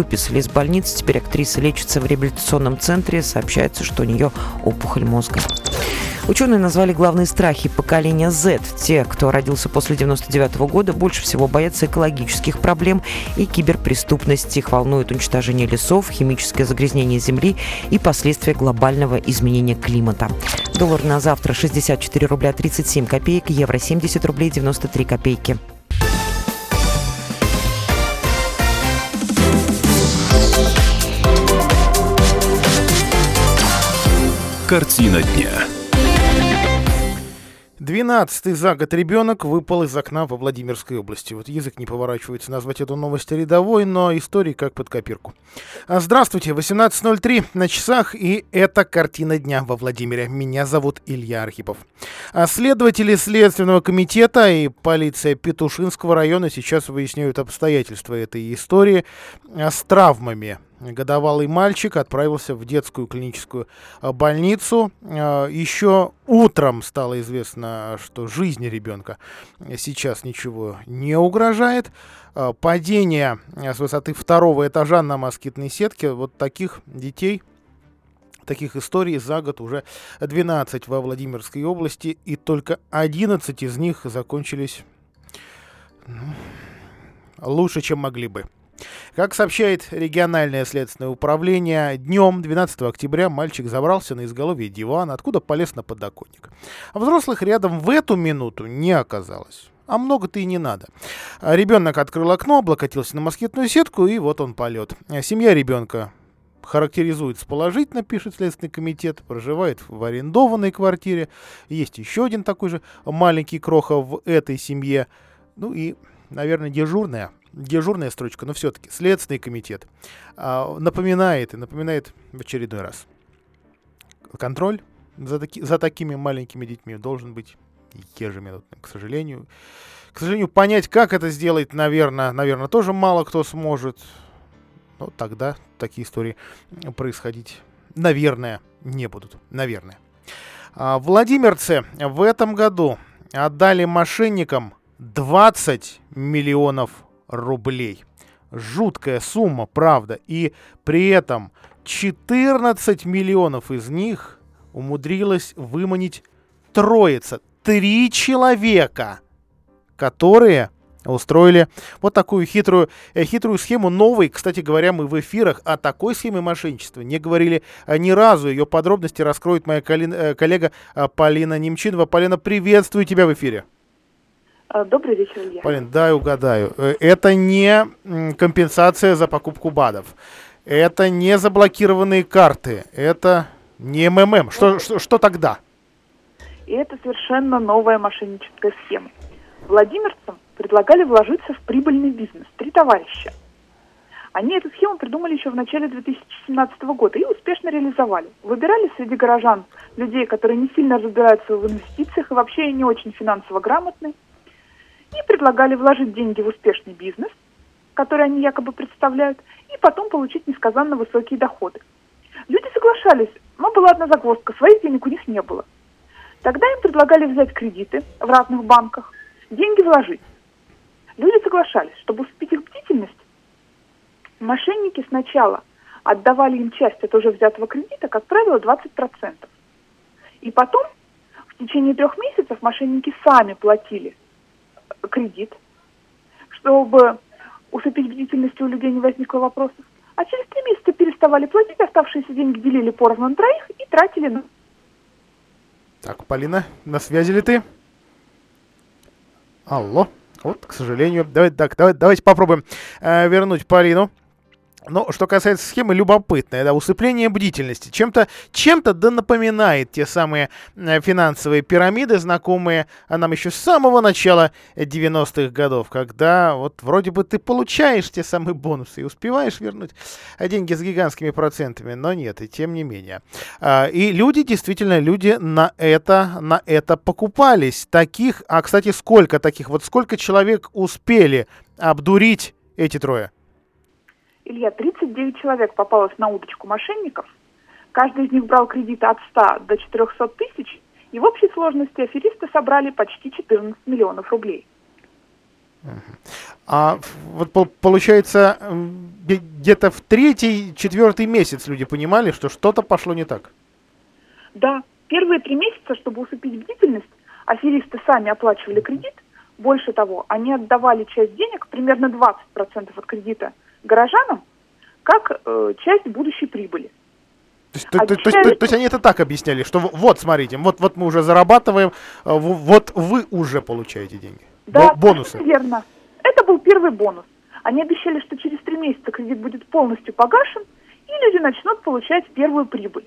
выписали из больницы. Теперь актриса лечится в реабилитационном центре. Сообщается, что у нее опухоль мозга. Ученые назвали главные страхи поколения Z. Те, кто родился после 99 года, больше всего боятся экологических проблем и киберпреступности. Их волнует уничтожение лесов, химическое загрязнение земли и последствия глобального изменения климата. Доллар на завтра 64 рубля 37 копеек, евро 70 рублей 93 копейки. Картина дня. Двенадцатый за год ребенок выпал из окна во Владимирской области. Вот язык не поворачивается назвать эту новость рядовой, но истории как под копирку. А, здравствуйте, 18.03 на часах, и это картина дня во Владимире. Меня зовут Илья Архипов. А следователи Следственного комитета и полиция Петушинского района сейчас выясняют обстоятельства этой истории а, с травмами годовалый мальчик отправился в детскую клиническую а, больницу. А, еще утром стало известно, что жизни ребенка сейчас ничего не угрожает. А, падение с высоты второго этажа на москитной сетке. Вот таких детей таких историй за год уже 12 во Владимирской области, и только 11 из них закончились ну, лучше, чем могли бы. Как сообщает региональное следственное управление, днем 12 октября мальчик забрался на изголовье дивана, откуда полез на подоконник. А взрослых рядом в эту минуту не оказалось. А много-то и не надо. Ребенок открыл окно, облокотился на москитную сетку, и вот он полет. Семья ребенка характеризуется положительно, пишет Следственный комитет, проживает в арендованной квартире. Есть еще один такой же маленький кроха в этой семье. Ну и, наверное, дежурная дежурная строчка, но все-таки Следственный комитет а, напоминает и напоминает в очередной раз. Контроль за, таки, за такими маленькими детьми должен быть ежеминутным, к сожалению. К сожалению, понять, как это сделать, наверное, наверное, тоже мало кто сможет. Но тогда такие истории происходить, наверное, не будут. Наверное. А, Владимирцы в этом году отдали мошенникам 20 миллионов рублей. Жуткая сумма, правда. И при этом 14 миллионов из них умудрилась выманить троица. Три человека, которые устроили вот такую хитрую, э, хитрую схему новой. Кстати говоря, мы в эфирах о такой схеме мошенничества не говорили э, ни разу. Ее подробности раскроет моя э, коллега Полина Немчинова. Полина, приветствую тебя в эфире. А, добрый вечер, Илья. Полин, дай угадаю. Э, это не компенсация за покупку БАДов. Это не заблокированные карты. Это не МММ. Что, что, что тогда? И это совершенно новая мошенническая схема. Владимирцам предлагали вложиться в прибыльный бизнес. Три товарища. Они эту схему придумали еще в начале 2017 года и успешно реализовали. Выбирали среди горожан людей, которые не сильно разбираются в инвестициях и вообще не очень финансово грамотны и предлагали вложить деньги в успешный бизнес, который они якобы представляют, и потом получить несказанно высокие доходы. Люди соглашались, но была одна загвоздка, своих денег у них не было. Тогда им предлагали взять кредиты в разных банках, деньги вложить. Люди соглашались, чтобы успеть их бдительность. Мошенники сначала отдавали им часть от уже взятого кредита, как правило, 20%. И потом, в течение трех месяцев, мошенники сами платили кредит, чтобы усыпить бдительность у людей не возникло вопросов. А через три месяца переставали платить, оставшиеся деньги делили поровну на троих и тратили на... Так, Полина, на связи ли ты? Алло. Вот, к сожалению. Давайте, так, давайте, давайте попробуем э, вернуть Полину. Но что касается схемы, любопытная, да, усыпление бдительности. Чем-то чем да напоминает те самые э, финансовые пирамиды, знакомые нам еще с самого начала 90-х годов, когда вот вроде бы ты получаешь те самые бонусы и успеваешь вернуть деньги с гигантскими процентами, но нет, и тем не менее. А, и люди, действительно, люди на это, на это покупались. Таких, а, кстати, сколько таких, вот сколько человек успели обдурить эти трое? Илья, 39 человек попалось на удочку мошенников. Каждый из них брал кредиты от 100 до 400 тысяч. И в общей сложности аферисты собрали почти 14 миллионов рублей. А вот получается, где-то в третий, четвертый месяц люди понимали, что что-то пошло не так. Да, первые три месяца, чтобы усыпить бдительность, аферисты сами оплачивали кредит. Больше того, они отдавали часть денег, примерно 20% от кредита, горожанам, как э, часть будущей прибыли. То есть, то, то, то, то, то есть они это так объясняли, что вот, смотрите, вот, вот мы уже зарабатываем, э, вот вы уже получаете деньги. Да, бонусы. верно. Это был первый бонус. Они обещали, что через три месяца кредит будет полностью погашен, и люди начнут получать первую прибыль.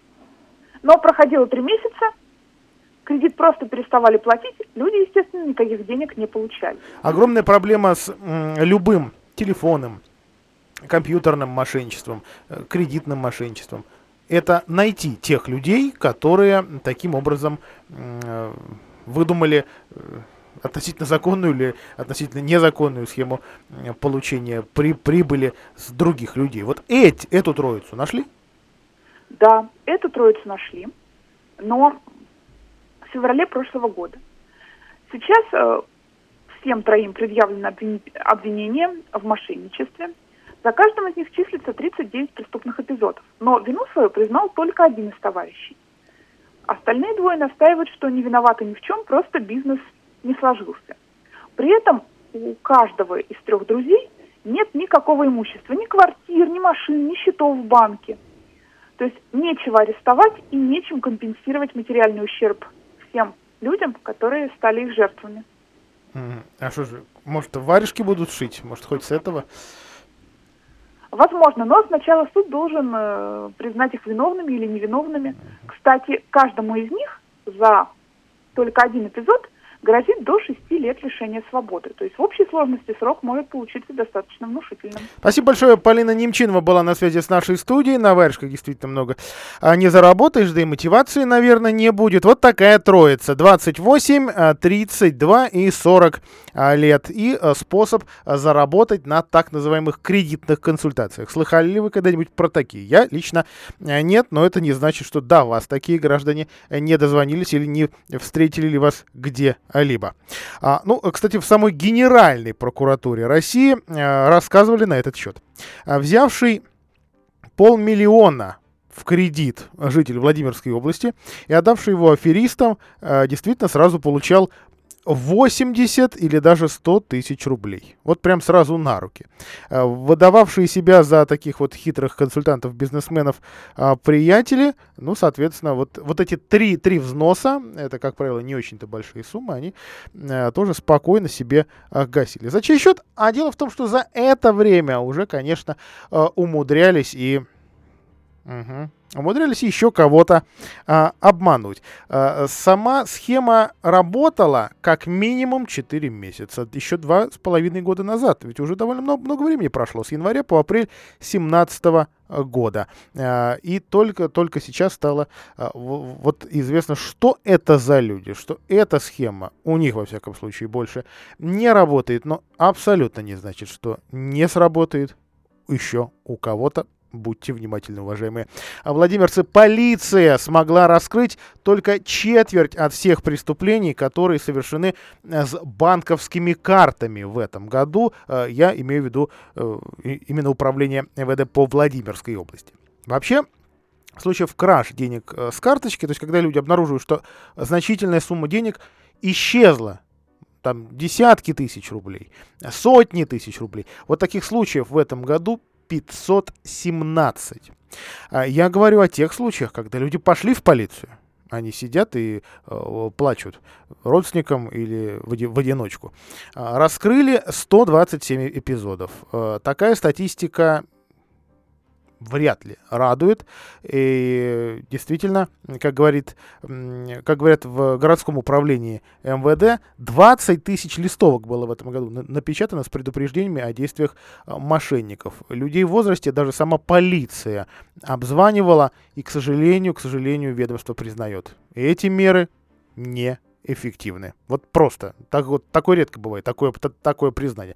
Но проходило три месяца, кредит просто переставали платить, люди, естественно, никаких денег не получали. Огромная проблема с м, любым телефонным, компьютерным мошенничеством, э, кредитным мошенничеством. Это найти тех людей, которые таким образом э, выдумали э, относительно законную или относительно незаконную схему получения при, прибыли с других людей. Вот эти, эту троицу нашли? Да, эту троицу нашли, но в феврале прошлого года. Сейчас э, всем троим предъявлено обвинение в мошенничестве. За каждым из них числится 39 преступных эпизодов, но вину свою признал только один из товарищей. Остальные двое настаивают, что не виноваты ни в чем, просто бизнес не сложился. При этом у каждого из трех друзей нет никакого имущества, ни квартир, ни машин, ни счетов в банке. То есть нечего арестовать и нечем компенсировать материальный ущерб всем людям, которые стали их жертвами. А что же, может, варежки будут шить? Может, хоть с этого? Возможно, но сначала суд должен э, признать их виновными или невиновными. Кстати, каждому из них за только один эпизод грозит до 6 лет лишения свободы. То есть в общей сложности срок может получиться достаточно внушительным. Спасибо большое. Полина Немчинова была на связи с нашей студией. На варежках действительно много а не заработаешь, да и мотивации, наверное, не будет. Вот такая троица. 28, 32 а, и 40 а, лет. И а, способ заработать на так называемых кредитных консультациях. Слыхали ли вы когда-нибудь про такие? Я лично нет, но это не значит, что до вас такие граждане не дозвонились или не встретили ли вас где либо. А, ну, кстати, в самой Генеральной прокуратуре России а, рассказывали на этот счет. А, взявший полмиллиона в кредит житель Владимирской области и отдавший его аферистам, а, действительно сразу получал 80 или даже 100 тысяч рублей. Вот прям сразу на руки. А, выдававшие себя за таких вот хитрых консультантов, бизнесменов а, приятели, ну, соответственно, вот, вот эти три, три взноса, это, как правило, не очень-то большие суммы, они а, тоже спокойно себе гасили. За чей счет? А дело в том, что за это время уже, конечно, умудрялись и... Угу умудрялись еще кого-то а, обмануть. А, сама схема работала как минимум 4 месяца, еще два с половиной года назад, ведь уже довольно много, много времени прошло, с января по апрель 2017 года. А, и только, только сейчас стало а, вот известно, что это за люди, что эта схема у них, во всяком случае, больше не работает, но абсолютно не значит, что не сработает еще у кого-то Будьте внимательны, уважаемые а владимирцы. Полиция смогла раскрыть только четверть от всех преступлений, которые совершены э, с банковскими картами в этом году. Э, я имею в виду э, именно управление МВД по Владимирской области. Вообще, случаев краж денег с карточки, то есть когда люди обнаруживают, что значительная сумма денег исчезла там десятки тысяч рублей, сотни тысяч рублей. Вот таких случаев в этом году 517. А я говорю о тех случаях, когда люди пошли в полицию. Они сидят и э, плачут родственникам или в, в одиночку. А, раскрыли 127 эпизодов. Э, такая статистика вряд ли радует. И действительно, как, говорит, как говорят в городском управлении МВД, 20 тысяч листовок было в этом году напечатано с предупреждениями о действиях а, мошенников. Людей в возрасте даже сама полиция обзванивала, и, к сожалению, к сожалению, ведомство признает. Эти меры не эффективны. Вот просто. Так, вот, такое редко бывает, такое, такое признание.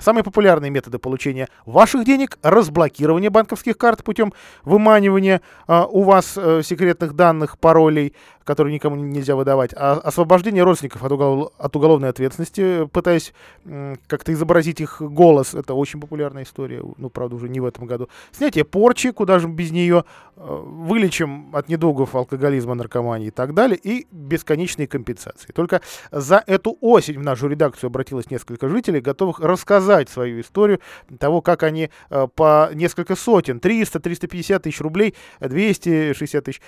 Самые популярные методы получения ваших денег – разблокирование банковских карт путем выманивания э, у вас э, секретных данных, паролей, которые никому нельзя выдавать, а освобождение родственников от, угол, от уголовной ответственности, пытаясь э, как-то изобразить их голос. Это очень популярная история, ну, правда, уже не в этом году. Снятие порчи, куда же без нее, э, вылечим от недугов алкоголизма, наркомании и так далее, и бесконечные компенсации. Только за эту осень в нашу редакцию обратилось несколько жителей, готовых рассказать свою историю того, как они э, по несколько сотен, 300-350 тысяч рублей, 260 тысяч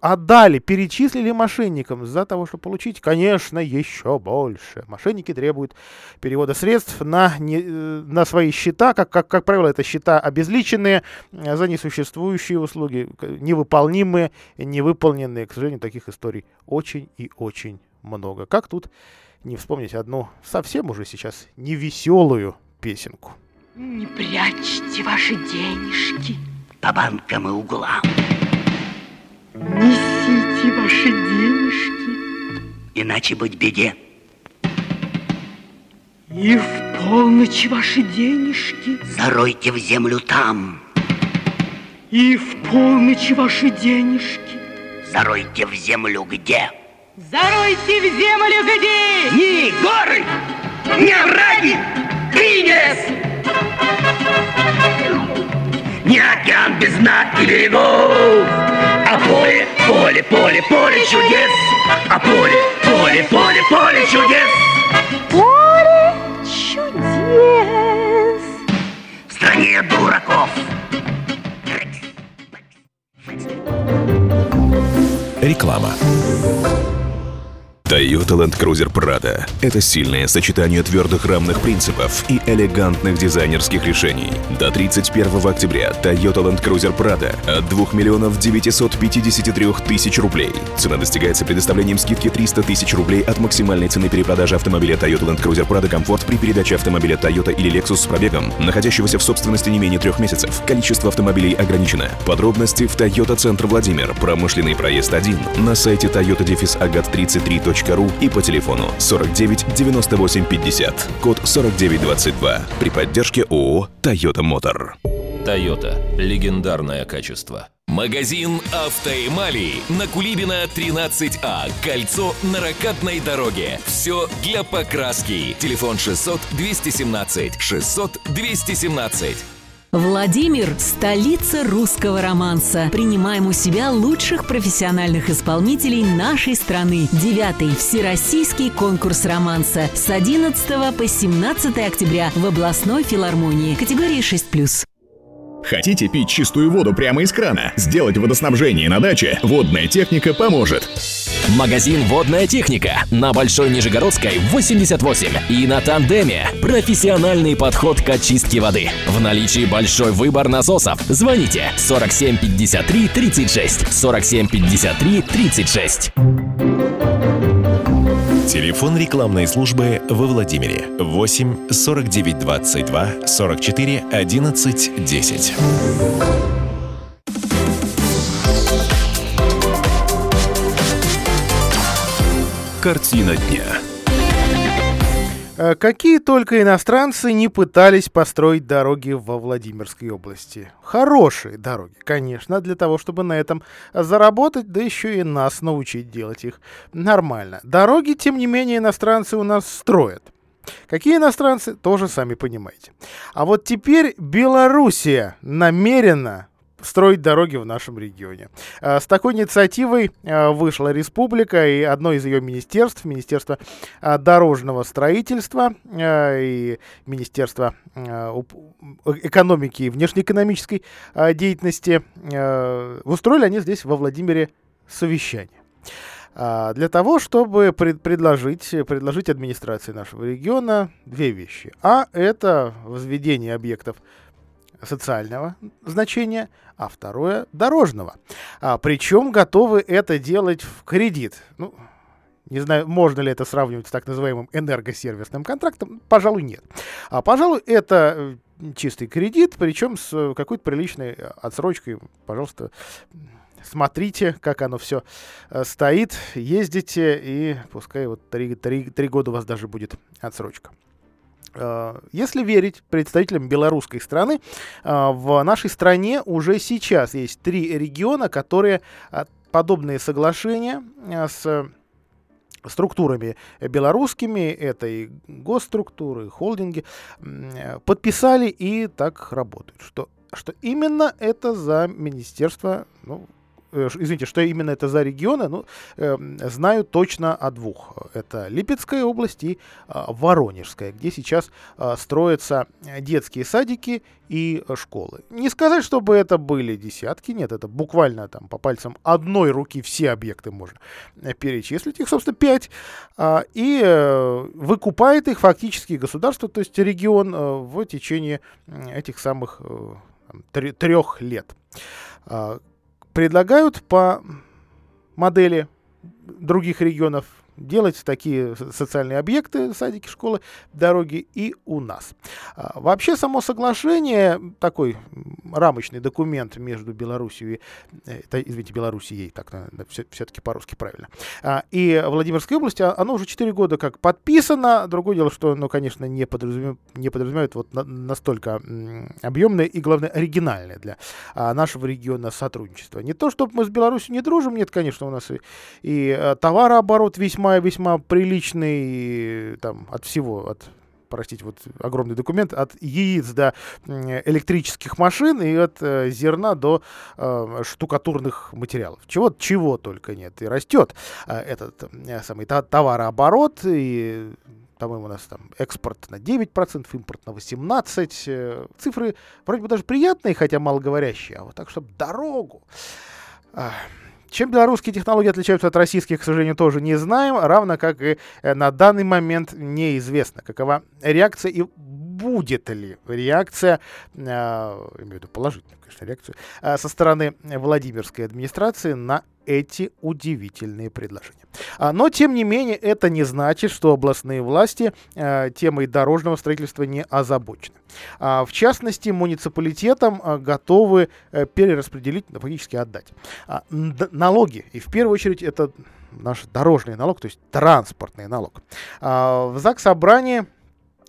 отдали, перечислили мошенникам за того, чтобы получить, конечно, еще больше. Мошенники требуют перевода средств на, не, э, на свои счета, как, как, как правило, это счета обезличенные э, за несуществующие услуги, невыполнимые, невыполненные. К сожалению, таких историй очень и очень много. Как тут не вспомнить одну совсем уже сейчас невеселую песенку. Не прячьте ваши денежки по банкам и углам. Несите ваши денежки, иначе быть беде. И в полночь ваши денежки заройте в землю там. И в полночь ваши денежки заройте в землю где? Заройте в землю где? Ни горы, ни овраги, и лес. Ни океан без дна и берегов, а поле, поле, поле, поле чудес, а поле, поле, поле, поле чудес. Поле чудес. В стране дураков. Реклама. Toyota Land Cruiser Prado – это сильное сочетание твердых рамных принципов и элегантных дизайнерских решений. До 31 октября Toyota Land Cruiser Prado от 2 миллионов 953 тысяч рублей. Цена достигается предоставлением скидки 300 тысяч рублей от максимальной цены перепродажи автомобиля Toyota Land Cruiser Prado Комфорт при передаче автомобиля Toyota или Lexus с пробегом, находящегося в собственности не менее трех месяцев. Количество автомобилей ограничено. Подробности в Toyota Центр Владимир, промышленный проезд 1, на сайте toyota-agat33.ru и по телефону 49 98 50, код 4922 при поддержке ООО «Тойота Мотор». Тойота. Легендарное качество. Магазин «Автоэмали» на Кулибина 13А. Кольцо на ракатной дороге. Все для покраски. Телефон 600 217 600 217. Владимир – столица русского романса. Принимаем у себя лучших профессиональных исполнителей нашей страны. Девятый Всероссийский конкурс романса с 11 по 17 октября в областной филармонии. Категории 6+. Хотите пить чистую воду прямо из крана? Сделать водоснабжение на даче? Водная техника поможет. Магазин «Водная техника» на Большой Нижегородской 88 и на Тандеме. Профессиональный подход к очистке воды. В наличии большой выбор насосов. Звоните 47 53 36 47 53 36. Телефон рекламной службы во Владимире 8 49 22 44 11 10. Картина дня. Э, Какие только иностранцы не пытались построить дороги во Владимирской области. Хорошие дороги, конечно, для того, чтобы на этом заработать, да еще и нас научить делать их нормально. Дороги, тем не менее, иностранцы у нас строят. Какие иностранцы, тоже сами понимаете. А вот теперь Белоруссия намерена строить дороги в нашем регионе. А, С такой инициативой а, вышла республика, и одно из ее министерств, Министерство а, дорожного строительства и Министерство уп- экономики и внешнеэкономической деятельности, устроили они здесь во Владимире совещание. Для того, чтобы пред- предложить, предложить администрации нашего региона две вещи. А это возведение объектов социального значения, а второе дорожного. А, причем готовы это делать в кредит. Ну, не знаю, можно ли это сравнивать с так называемым энергосервисным контрактом. Пожалуй, нет. А, пожалуй, это э, чистый кредит, причем с э, какой-то приличной э, отсрочкой. Пожалуйста, смотрите, как оно все стоит, ездите, и пускай вот три, три, три года у вас даже будет отсрочка. Если верить представителям белорусской страны, в нашей стране уже сейчас есть три региона, которые подобные соглашения с структурами белорусскими, это и госструктуры, и холдинги, подписали и так работают. Что, что именно это за министерство, ну, Э, извините, что именно это за регионы, ну, э, знаю точно о двух. Это Липецкая область и э, Воронежская, где сейчас э, строятся детские садики и школы. Не сказать, чтобы это были десятки, нет, это буквально там по пальцам одной руки все объекты можно э, перечислить, их, собственно, пять, э, и э, выкупает их фактически государство, то есть регион э, в течение этих самых э, трех лет. Предлагают по модели других регионов делать такие социальные объекты, садики, школы, дороги и у нас. А, вообще само соглашение, такой рамочный документ между Белоруссией, это, извините, Белоруссией, так все, все-таки по-русски правильно, а, и Владимирской области, а, оно уже 4 года как подписано. Другое дело, что, ну, конечно, не подразумевает, не подразумевает вот на, настолько объемное и, главное, оригинальное для нашего региона сотрудничество. Не то, чтобы мы с Беларусью не дружим, нет, конечно, у нас и, и товарооборот весьма весьма-весьма приличный там от всего, от простите, вот огромный документ, от яиц до электрических машин и от э, зерна до э, штукатурных материалов. Чего, чего только нет. И растет э, этот э, самый товарооборот, и по-моему, у нас там экспорт на 9%, импорт на 18%. Э, цифры вроде бы даже приятные, хотя малоговорящие, а вот так, чтобы дорогу. Чем белорусские технологии отличаются от российских, к сожалению, тоже не знаем, равно как и э, на данный момент неизвестно, какова реакция и будет ли реакция, э, имею в виду положительную, конечно, реакцию, э, со стороны Владимирской администрации на эти удивительные предложения. А, но, тем не менее, это не значит, что областные власти э, темой дорожного строительства не озабочены. А, в частности, муниципалитетам э, готовы э, перераспределить, фактически отдать а, налоги. И в первую очередь это наш дорожный налог, то есть транспортный налог. В ЗАГС собрании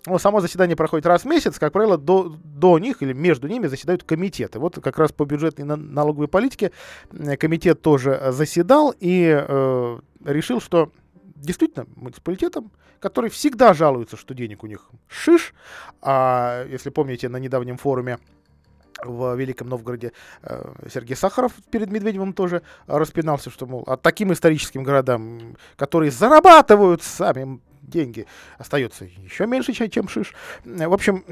ну, само заседание проходит раз в месяц, как правило, до, до них или между ними заседают комитеты. Вот как раз по бюджетной налоговой политике комитет тоже заседал и э, решил, что действительно муниципалитетам, которые всегда жалуются, что денег у них шиш, а если помните, на недавнем форуме в Великом Новгороде э, Сергей Сахаров перед Медведевым тоже распинался, что, мол, а таким историческим городам, которые зарабатывают сами деньги остается еще меньше, чем шиш. В общем,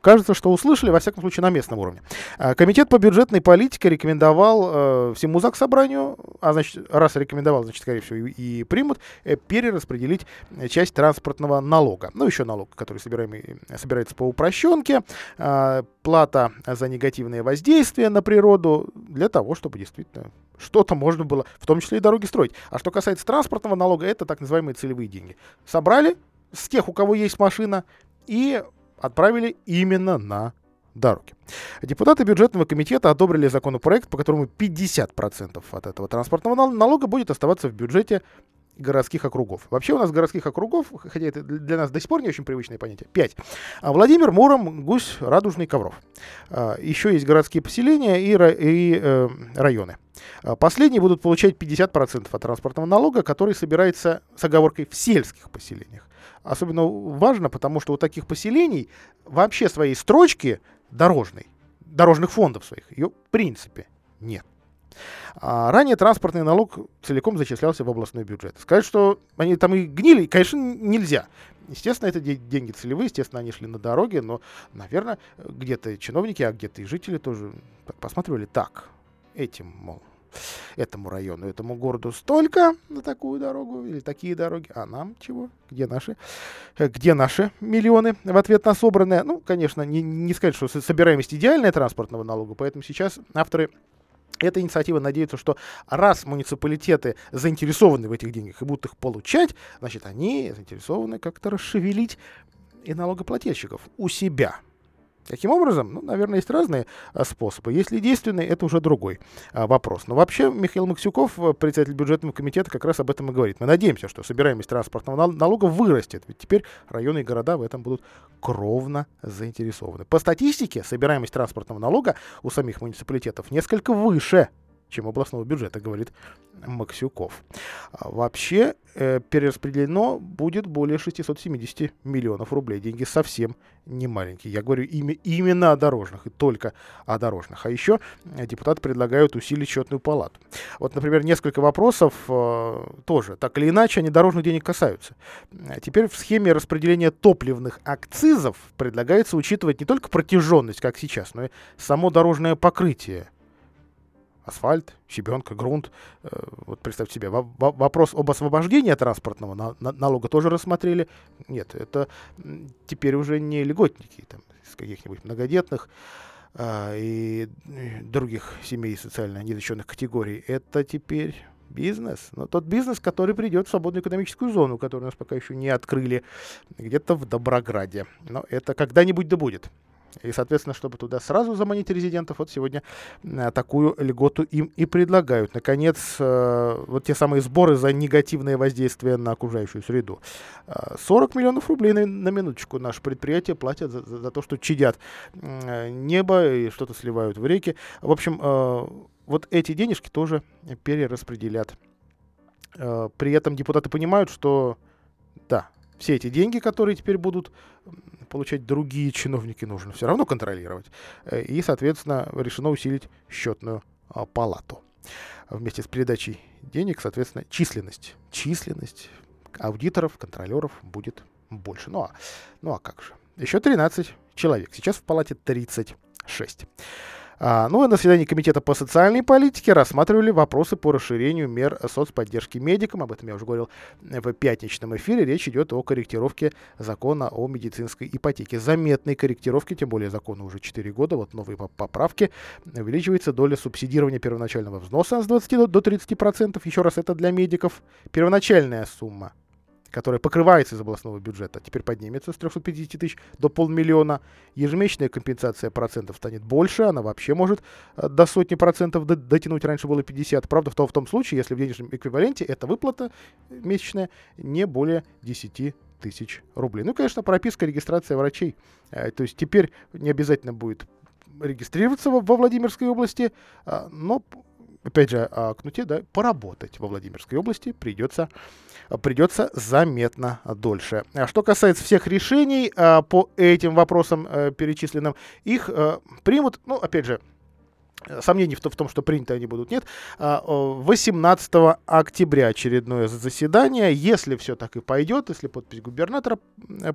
кажется, что услышали, во всяком случае, на местном уровне. А, комитет по бюджетной политике рекомендовал э, всему ЗАГС собранию, а значит, раз рекомендовал, значит, скорее всего, и, и примут, э, перераспределить часть транспортного налога. Ну, еще налог, который собираемый, собирается по упрощенке, э, плата за негативное воздействие на природу, для того, чтобы действительно что-то можно было, в том числе и дороги строить. А что касается транспортного налога, это так называемые целевые деньги. Собрали с тех, у кого есть машина, и отправили именно на дороги. Депутаты бюджетного комитета одобрили законопроект, по которому 50% от этого транспортного налога будет оставаться в бюджете городских округов. Вообще у нас городских округов, хотя это для нас до сих пор не очень привычное понятие, 5. А Владимир, Муром, Гусь, Радужный, Ковров. А, еще есть городские поселения и, и э, районы. А, последние будут получать 50% от транспортного налога, который собирается с оговоркой в сельских поселениях. Особенно важно, потому что у таких поселений вообще своей строчки дорожной, дорожных фондов своих, ее в принципе нет. А ранее транспортный налог целиком зачислялся в областной бюджет. Сказать, что они там и гнили, конечно, нельзя. Естественно, это деньги целевые, естественно, они шли на дороги, но, наверное, где-то чиновники, а где-то и жители тоже посматривали так, этим, мол, этому району, этому городу столько на такую дорогу или такие дороги, а нам чего? Где наши? Э, где наши миллионы в ответ на собранное? Ну, конечно, не, не сказать, что собираемость идеальная транспортного налога, поэтому сейчас авторы эта инициатива надеется, что раз муниципалитеты заинтересованы в этих деньгах и будут их получать, значит, они заинтересованы как-то расшевелить и налогоплательщиков у себя. Каким образом? Ну, наверное, есть разные а, способы. Если действенный, это уже другой а, вопрос. Но вообще Михаил Максюков, э, председатель бюджетного комитета, как раз об этом и говорит. Мы надеемся, что собираемость транспортного налога вырастет, ведь теперь районы и города в этом будут кровно заинтересованы. По статистике, собираемость транспортного налога у самих муниципалитетов несколько выше чем областного бюджета, говорит Максюков. А вообще э, перераспределено будет более 670 миллионов рублей. Деньги совсем не маленькие. Я говорю ими, именно о дорожных и только о дорожных. А еще депутаты предлагают усилить счетную палату. Вот, например, несколько вопросов э, тоже, так или иначе, они дорожных денег касаются. Теперь в схеме распределения топливных акцизов предлагается учитывать не только протяженность, как сейчас, но и само дорожное покрытие асфальт, щебенка, грунт. Э, вот представьте себе, вопрос об освобождении транспортного на налога тоже рассмотрели. Нет, это теперь уже не льготники там, из каких-нибудь многодетных а, и других семей социально незащищенных категорий. Это теперь бизнес. Но тот бизнес, который придет в свободную экономическую зону, которую у нас пока еще не открыли, где-то в Доброграде. Но это когда-нибудь да будет. И, соответственно, чтобы туда сразу заманить резидентов, вот сегодня э, такую льготу им и предлагают. Наконец, э, вот те самые сборы за негативное воздействие на окружающую среду. 40 э, миллионов рублей на, на минуточку наше предприятие платят за, за, то, что чадят небо и что-то сливают в реки. В общем, вот эти денежки тоже перераспределят. При этом депутаты понимают, что да, все эти деньги, которые теперь будут получать другие чиновники, нужно все равно контролировать. Э, и, соответственно, решено усилить счетную а, палату. Вместе с передачей денег, соответственно, численность. Численность аудиторов, контролеров будет больше. Ну а, ну а как же? Еще 13 человек. Сейчас в палате 36. А, ну и на заседании Комитета по социальной политике рассматривали вопросы по расширению мер соцподдержки медикам. Об этом я уже говорил в пятничном эфире. Речь идет о корректировке закона о медицинской ипотеке. Заметной корректировки, тем более закону уже 4 года, вот новые поправки. Увеличивается доля субсидирования первоначального взноса с 20 до 30%. Еще раз, это для медиков. Первоначальная сумма которая покрывается из областного бюджета, теперь поднимется с 350 тысяч до полмиллиона. Ежемесячная компенсация процентов станет больше, она вообще может э, до сотни процентов дотянуть, раньше было 50. Правда, в том, в том случае, если в денежном эквиваленте эта выплата месячная не более 10 тысяч рублей. Ну, конечно, прописка, регистрация врачей. Э, то есть теперь не обязательно будет регистрироваться во Владимирской области, а, но опять же, о кнуте, да, поработать во Владимирской области придется, придется заметно дольше. А что касается всех решений а, по этим вопросам а, перечисленным, их а, примут, ну, опять же, Сомнений в, том, что приняты они будут, нет. 18 октября очередное заседание. Если все так и пойдет, если подпись губернатора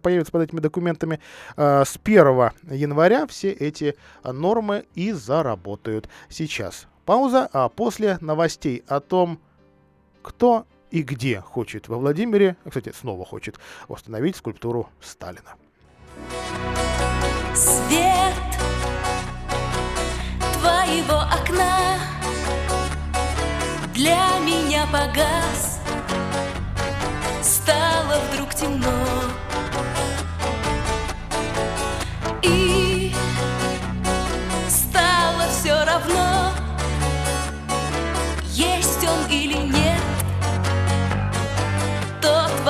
появится под этими документами, с 1 января все эти нормы и заработают. Сейчас Пауза, а после новостей о том, кто и где хочет во Владимире, кстати, снова хочет установить скульптуру Сталина. Свет твоего окна для меня погас, стало вдруг темно.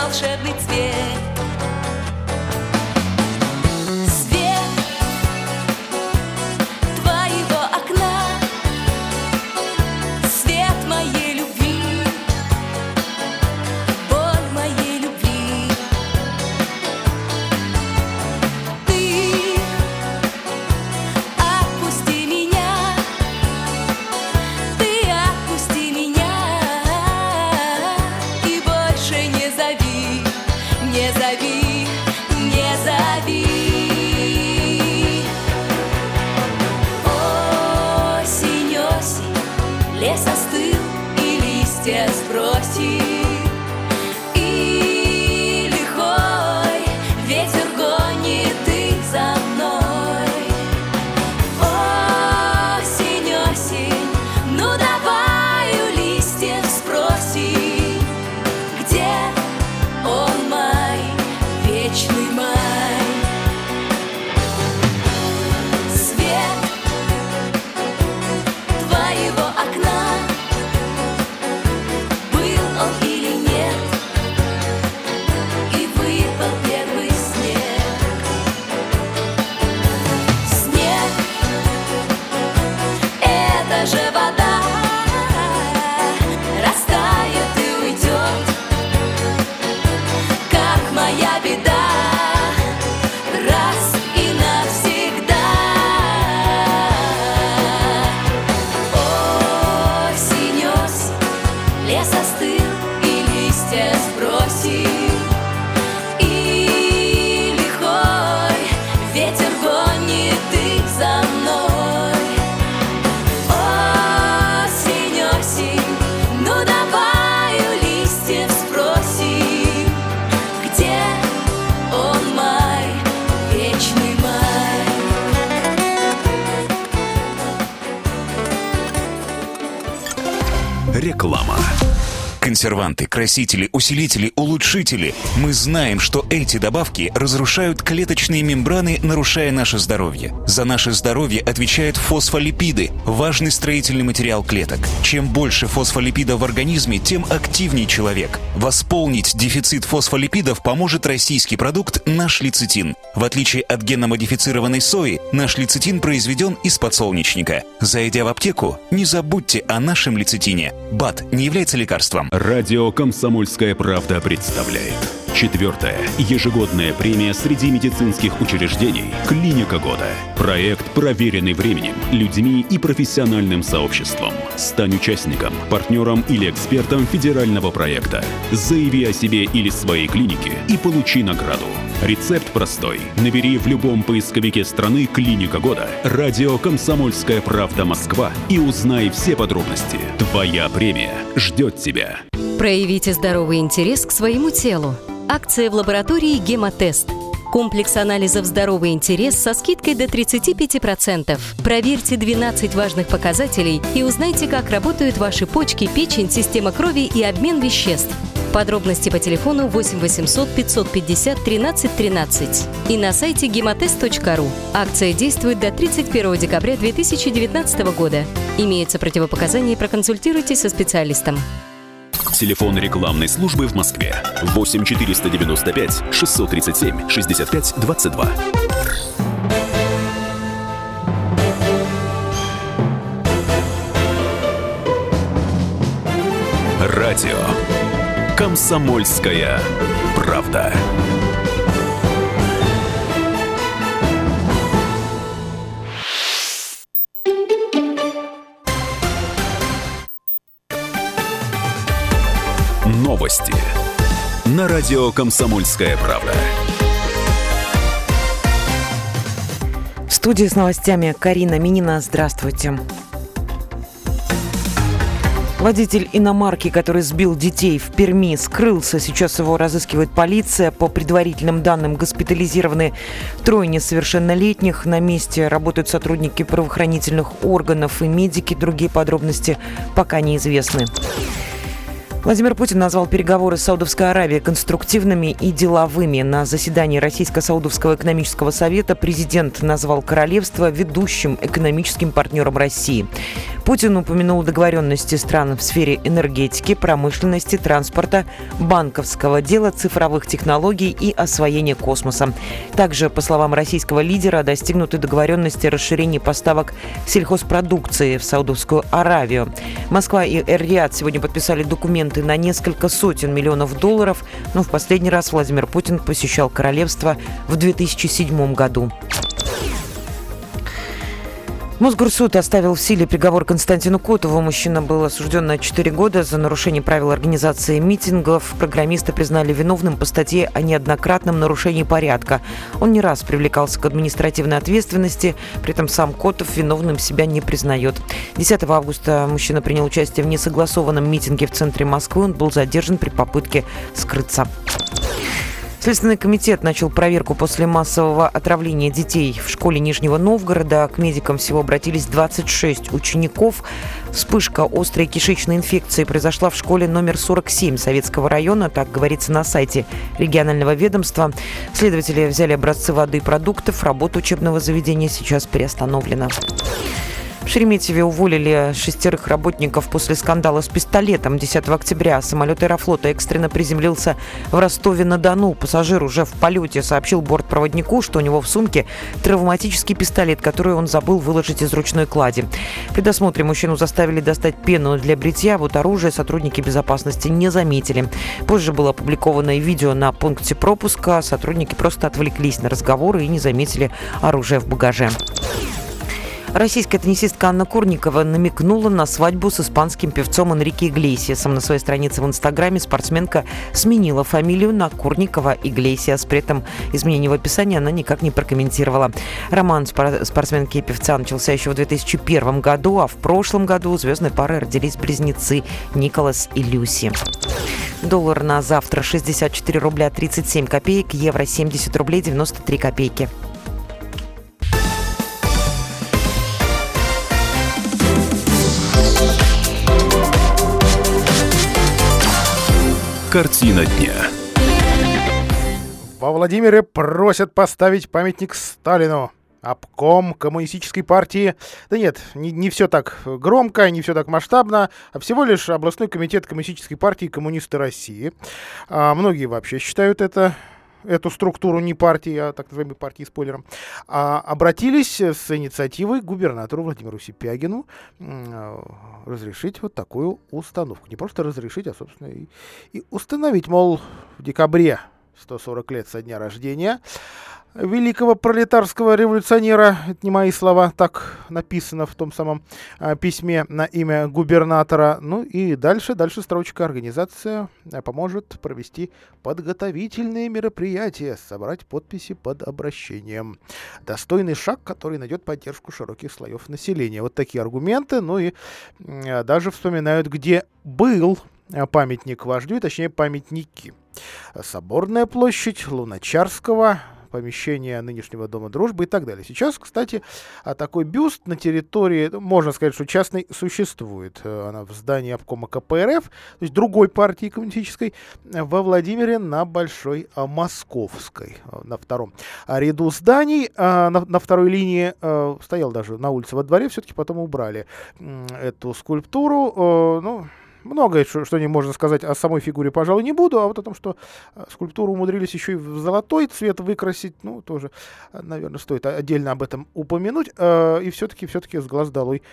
Волшебный цвет красители, усилители, улучшители. Мы знаем, что эти добавки разрушают клеточные мембраны, нарушая наше здоровье. За наше здоровье отвечают фосфолипиды, важный строительный материал клеток. Чем больше фосфолипидов в организме, тем активнее человек. Восполнить дефицит фосфолипидов поможет российский продукт наш лецитин. В отличие от генно-модифицированной сои, наш лецитин произведен из подсолнечника. Зайдя в аптеку, не забудьте о нашем лецитине. БАД не является лекарством. Радио «Комсомольская правда» представляет. Четвертая ежегодная премия среди медицинских учреждений «Клиника года». Проект, проверенный временем, людьми и профессиональным сообществом. Стань участником, партнером или экспертом федерального проекта. Заяви о себе или своей клинике и получи награду. Рецепт простой. Набери в любом поисковике страны «Клиника года» радио «Комсомольская правда Москва» и узнай все подробности. Твоя премия ждет тебя. Проявите здоровый интерес к своему телу. Акция в лаборатории «Гемотест». Комплекс анализов «Здоровый интерес» со скидкой до 35%. Проверьте 12 важных показателей и узнайте, как работают ваши почки, печень, система крови и обмен веществ. Подробности по телефону 8 800 550 13 13 и на сайте gematest.ru. Акция действует до 31 декабря 2019 года. Имеются противопоказания, проконсультируйтесь со специалистом. Телефон рекламной службы в Москве 8 495 637 65 22. Радио «Комсомольская правда». Новости на радио «Комсомольская правда». В студии с новостями Карина Минина. Здравствуйте. Водитель иномарки, который сбил детей в Перми, скрылся. Сейчас его разыскивает полиция. По предварительным данным, госпитализированы трое несовершеннолетних. На месте работают сотрудники правоохранительных органов и медики. Другие подробности пока неизвестны. Владимир Путин назвал переговоры с Саудовской Аравией конструктивными и деловыми. На заседании Российско-Саудовского экономического совета президент назвал королевство ведущим экономическим партнером России. Путин упомянул договоренности стран в сфере энергетики, промышленности, транспорта, банковского дела, цифровых технологий и освоения космоса. Также, по словам российского лидера, достигнуты договоренности о расширении поставок сельхозпродукции в Саудовскую Аравию. Москва и Эр-Рияд сегодня подписали документы на несколько сотен миллионов долларов, но в последний раз Владимир Путин посещал королевство в 2007 году. Мосгорсуд оставил в силе приговор Константину Котову. Мужчина был осужден на 4 года за нарушение правил организации митингов. Программиста признали виновным по статье о неоднократном нарушении порядка. Он не раз привлекался к административной ответственности, при этом сам Котов виновным себя не признает. 10 августа мужчина принял участие в несогласованном митинге в центре Москвы. Он был задержан при попытке скрыться. Следственный комитет начал проверку после массового отравления детей в школе Нижнего Новгорода. К медикам всего обратились 26 учеников. Вспышка острой кишечной инфекции произошла в школе номер 47 Советского района, так говорится на сайте регионального ведомства. Следователи взяли образцы воды и продуктов. Работа учебного заведения сейчас приостановлена. В Шереметьеве уволили шестерых работников после скандала с пистолетом 10 октября. Самолет Аэрофлота экстренно приземлился в Ростове-на-Дону. Пассажир уже в полете сообщил бортпроводнику, что у него в сумке травматический пистолет, который он забыл выложить из ручной клади. При досмотре мужчину заставили достать пену для бритья. Вот оружие сотрудники безопасности не заметили. Позже было опубликовано видео на пункте пропуска. Сотрудники просто отвлеклись на разговоры и не заметили оружие в багаже. Российская теннисистка Анна Курникова намекнула на свадьбу с испанским певцом Энрике Иглесиасом. На своей странице в Инстаграме спортсменка сменила фамилию на Курникова Иглесиас. При этом изменение в описании она никак не прокомментировала. Роман спортсменки и певца начался еще в 2001 году, а в прошлом году у звездной пары родились близнецы Николас и Люси. Доллар на завтра 64 рубля 37 копеек, евро 70 рублей 93 копейки. Картина дня. Во Владимире просят поставить памятник Сталину. Обком коммунистической партии. Да нет, не, не все так громко, не все так масштабно, а всего лишь областной комитет коммунистической партии коммунисты России. А, многие вообще считают это эту структуру не партии, а так называемой партии спойлером, а, обратились с инициативой к губернатору Владимиру Сипягину э, разрешить вот такую установку. Не просто разрешить, а, собственно, и, и установить, мол, в декабре 140 лет со дня рождения великого пролетарского революционера, это не мои слова, так написано в том самом а, письме на имя губернатора. Ну и дальше, дальше строчка организация а, поможет провести подготовительные мероприятия, собрать подписи под обращением. Достойный шаг, который найдет поддержку широких слоев населения. Вот такие аргументы, ну и а, даже вспоминают, где был а, памятник вождю, точнее памятники. Соборная площадь Луначарского, помещения нынешнего Дома дружбы и так далее. Сейчас, кстати, а такой бюст на территории, ну, можно сказать, что частный существует. Э, она в здании обкома КПРФ, то есть другой партии коммунистической, во Владимире на Большой а, Московской, э, на втором ряду зданий. А на, на второй линии э, стоял даже на улице во дворе, все-таки потом убрали эту скульптуру. Ну, Многое, что, что не можно сказать о самой фигуре, пожалуй, не буду, а вот о том, что э, скульптуру умудрились еще и в золотой цвет выкрасить, ну, тоже, э, наверное, стоит отдельно об этом упомянуть. Э, и все-таки, все-таки с глаз долой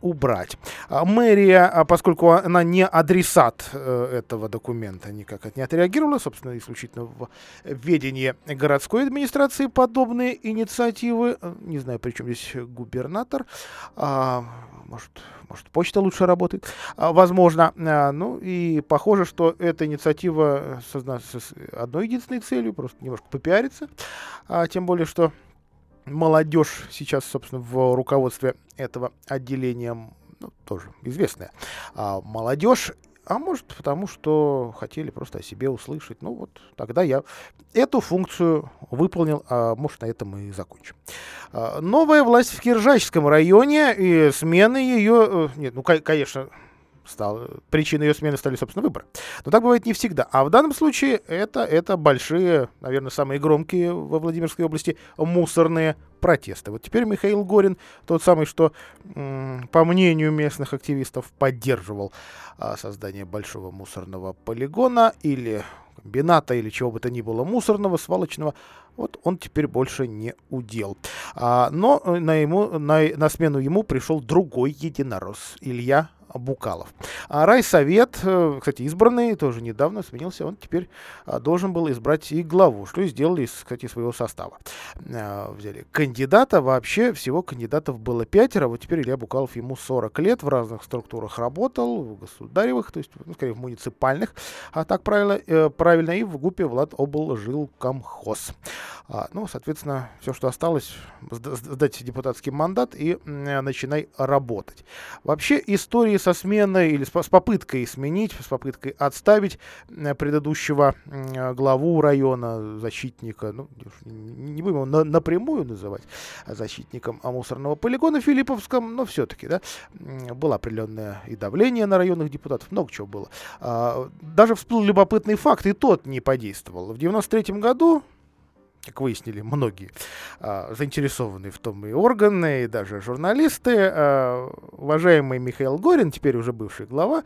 убрать. А мэрия, а поскольку она не адресат этого документа, никак не отреагировала, собственно, исключительно в ведении городской администрации подобные инициативы. Не знаю, при чем здесь губернатор. А, может, может, почта лучше работает, возможно. Ну и похоже, что эта инициатива с одной единственной целью, просто немножко попиариться. Тем более, что молодежь сейчас, собственно, в руководстве этого отделения ну, тоже известная. А молодежь а может потому, что хотели просто о себе услышать. Ну вот тогда я эту функцию выполнил, а может на этом и закончим. А, новая власть в Киржачском районе и смены ее... Э, нет, ну, конечно, стал, причиной ее смены стали, собственно, выборы. Но так бывает не всегда. А в данном случае это, это большие, наверное, самые громкие во Владимирской области мусорные протесты. Вот теперь Михаил Горин, тот самый, что, по мнению местных активистов, поддерживал а, создание большого мусорного полигона или комбината или чего бы то ни было мусорного, свалочного, вот он теперь больше не удел. А, но на, ему, на, на смену ему пришел другой единорос, Илья Букалов. А райсовет, э, кстати, избранный, тоже недавно сменился, он теперь а, должен был избрать и главу, что и сделали из, кстати, своего состава. А, взяли кандидата, вообще всего кандидатов было пятеро, вот теперь Илья Букалов, ему 40 лет, в разных структурах работал, в государевых, то есть, ну, скорее, в муниципальных, а так правильно, э, правильно и в ГУПе Влад Обл жил комхоз. А, ну, соответственно, все, что осталось, сдать депутатский мандат и э, начинай работать. Вообще, со сменой или с, попыткой сменить, с попыткой отставить э, предыдущего э, главу района, защитника, ну, не будем его на, напрямую называть защитником мусорного полигона в Филипповском, но все-таки, да, было определенное и давление на районных депутатов, много чего было. А, даже всплыл любопытный факт, и тот не подействовал. В 93 году как выяснили многие а, заинтересованные в том и органы, и даже журналисты, а, уважаемый Михаил Горин, теперь уже бывший глава,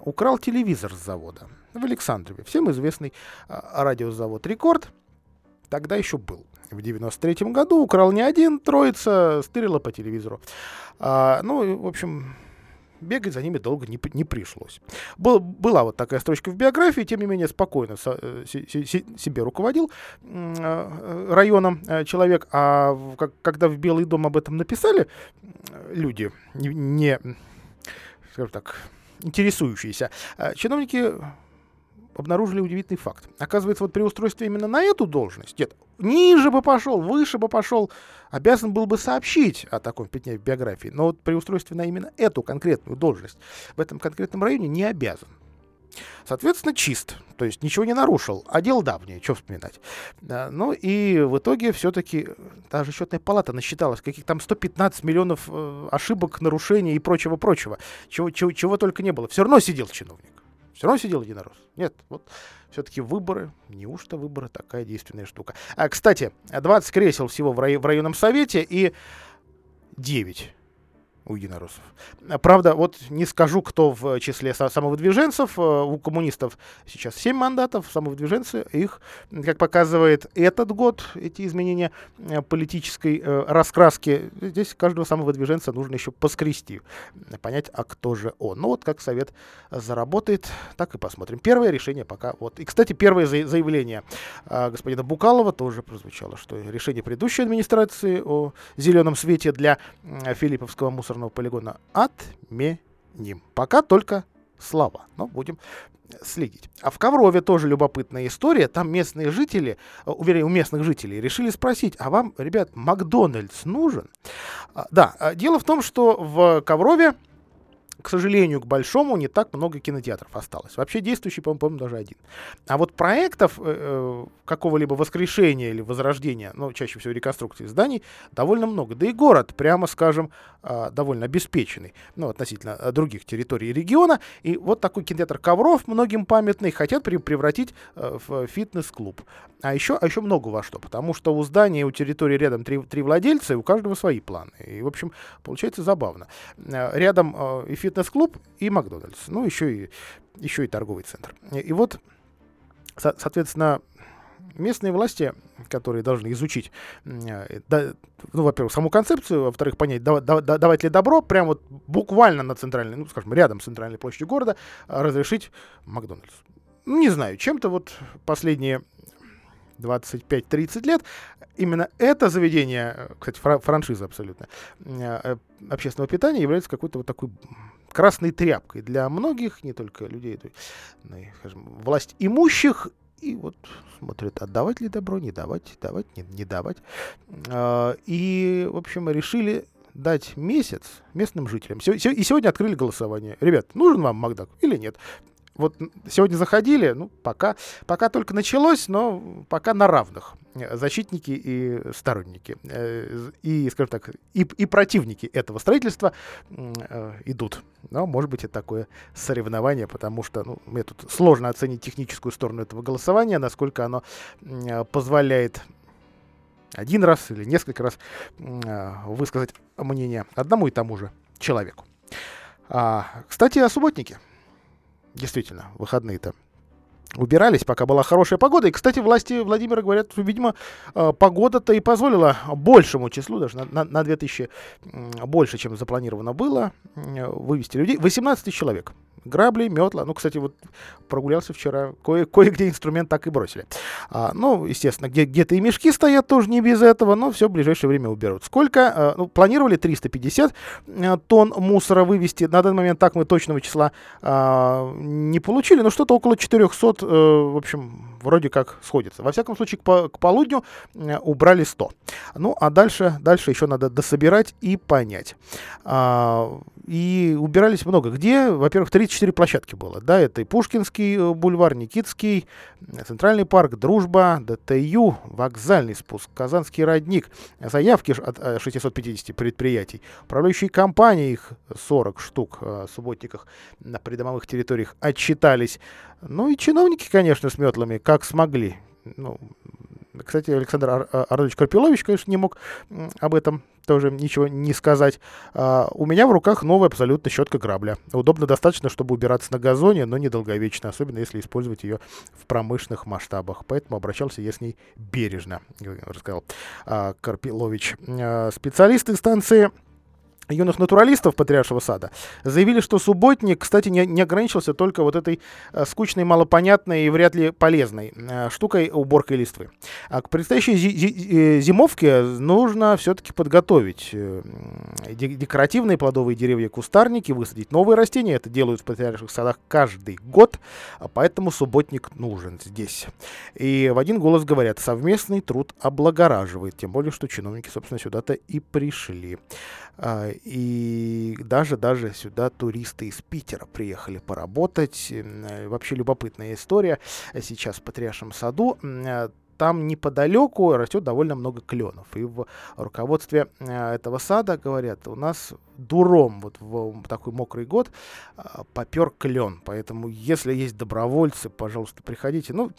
украл телевизор с завода в Александрове. Всем известный а, радиозавод «Рекорд» тогда еще был. В 93 году украл не один, троица стырила по телевизору. А, ну, в общем, бегать за ними долго не, не пришлось. Был, была вот такая строчка в биографии, тем не менее спокойно со, э, си, си, себе руководил э, районом э, человек, а как, когда в Белый дом об этом написали люди, не, не скажем так, интересующиеся, чиновники обнаружили удивительный факт. Оказывается, вот при устройстве именно на эту должность, нет, ниже бы пошел, выше бы пошел, обязан был бы сообщить о таком пятне в биографии. Но вот при устройстве на именно эту конкретную должность в этом конкретном районе не обязан. Соответственно, чист, то есть ничего не нарушил, а дело давнее, что вспоминать. Ну и в итоге все-таки даже счетная палата насчиталась каких там 115 миллионов э, ошибок, нарушений и прочего-прочего, чего, чего, чего только не было. Все равно сидел чиновник Все равно сидел единорос. Нет, вот все-таки выборы, неужто выборы такая действенная штука. А, кстати, 20 кресел всего в, рай, в районном совете и 9 у единороссов. Правда, вот не скажу, кто в числе самовыдвиженцев. Э, у коммунистов сейчас 7 мандатов, самовыдвиженцы, их, как показывает этот год, эти изменения э, политической э, раскраски, здесь каждого самовыдвиженца нужно еще поскрести, понять, а кто же он. Ну вот как совет заработает, так и посмотрим. Первое решение пока вот. И, кстати, первое заявление господина Букалова тоже прозвучало, что решение предыдущей администрации о зеленом свете для Филипповского мусора мусорного полигона отменим. Пока только слова, но будем следить. А в Коврове тоже любопытная история. Там местные жители, э, уверен, у местных жителей решили спросить, а вам, ребят, Макдональдс нужен? А, да, а, дело в том, что в Коврове к сожалению, к большому не так много кинотеатров осталось. Вообще действующий, по-моему, даже один. А вот проектов э, э, какого-либо воскрешения или возрождения, ну, чаще всего реконструкции зданий, довольно много. Да и город, прямо скажем, э, довольно обеспеченный, ну, относительно э, других территорий региона. И вот такой кинотеатр Ковров, многим памятный, хотят при превратить э, в фитнес-клуб. А еще, а еще много во что, потому что у здания, у территории рядом три, три владельца, и у каждого свои планы. И, в общем, получается забавно. Э, рядом э, и фитнес-клуб, и Макдональдс. Ну, еще и, еще и торговый центр. И вот, со- соответственно, местные власти, которые должны изучить, э, да, ну, во-первых, саму концепцию, во-вторых, понять, да, да, да, давать ли добро, прямо вот буквально на центральной, ну, скажем, рядом с центральной площадью города разрешить Макдональдс. Ну, не знаю, чем-то вот последние 25-30 лет. Именно это заведение, кстати, франшиза абсолютно, э, общественного питания является какой-то вот такой красной тряпкой для многих, не только людей, но и, скажем, власть имущих, и вот смотрят, отдавать ли добро, не давать, давать, не, не давать. А, и, в общем, решили дать месяц местным жителям. И сегодня открыли голосование. Ребят, нужен вам Макдак или нет? Вот сегодня заходили, ну, пока, пока только началось, но пока на равных. Защитники и сторонники. Э, и, скажем так, и, и противники этого строительства э, идут. Но, может быть, это такое соревнование, потому что ну, мне тут сложно оценить техническую сторону этого голосования, насколько оно позволяет один раз или несколько раз высказать мнение одному и тому же человеку. А, кстати, о субботнике действительно, выходные-то убирались, пока была хорошая погода. И, кстати, власти Владимира говорят, что, видимо, э, погода-то и позволила большему числу, даже на, на, на 2000 больше, чем запланировано было, вывести людей. 18 тысяч человек грабли, метла. Ну, кстати, вот прогулялся вчера, кое- кое-где инструмент так и бросили. А, ну, естественно, где- где-то и мешки стоят тоже не без этого, но все в ближайшее время уберут. Сколько? А, ну, планировали 350 а, тонн мусора вывести. На данный момент так мы точного числа а, не получили, но что-то около 400, а, э, в общем, вроде как сходится. Во всяком случае, к, по- к полудню а, убрали 100. Ну, а дальше, дальше еще надо дособирать и понять. А, и убирались много. Где? Во-первых, 34 площадки было. Да, это и Пушкинский э, бульвар, Никитский, Центральный парк, Дружба, ДТЮ, вокзальный спуск, Казанский родник. Заявки от 650 э, предприятий. Управляющие компании, их 40 штук э, в субботниках на придомовых территориях отчитались. Ну и чиновники, конечно, с метлами, как смогли. Ну, кстати, Александр Ар- Арнольдович Карпилович, конечно, не мог об этом тоже ничего не сказать. А, у меня в руках новая абсолютно щетка грабля. Удобно достаточно, чтобы убираться на газоне, но недолговечно, особенно если использовать ее в промышленных масштабах. Поэтому обращался я с ней бережно, рассказал а, Карпилович. А, специалисты станции юных натуралистов Патриаршего сада заявили, что субботник, кстати, не, не ограничился только вот этой э, скучной, малопонятной и вряд ли полезной э, штукой уборкой листвы. А к предстоящей э, зимовке нужно все-таки подготовить декоративные плодовые деревья, кустарники, высадить новые растения. Это делают в Патриарших садах каждый год, а поэтому субботник нужен здесь. И в один голос говорят, совместный труд облагораживает, тем более, что чиновники, собственно, сюда-то и пришли. А, и даже, даже сюда туристы из Питера приехали поработать. Э, вообще любопытная история сейчас в Патриаршем саду. Э, там неподалеку растет довольно много кленов. И в руководстве э, этого сада говорят, у нас дуром вот в такой мокрый год э, попер клен. Поэтому, если есть добровольцы, пожалуйста, приходите. Ну,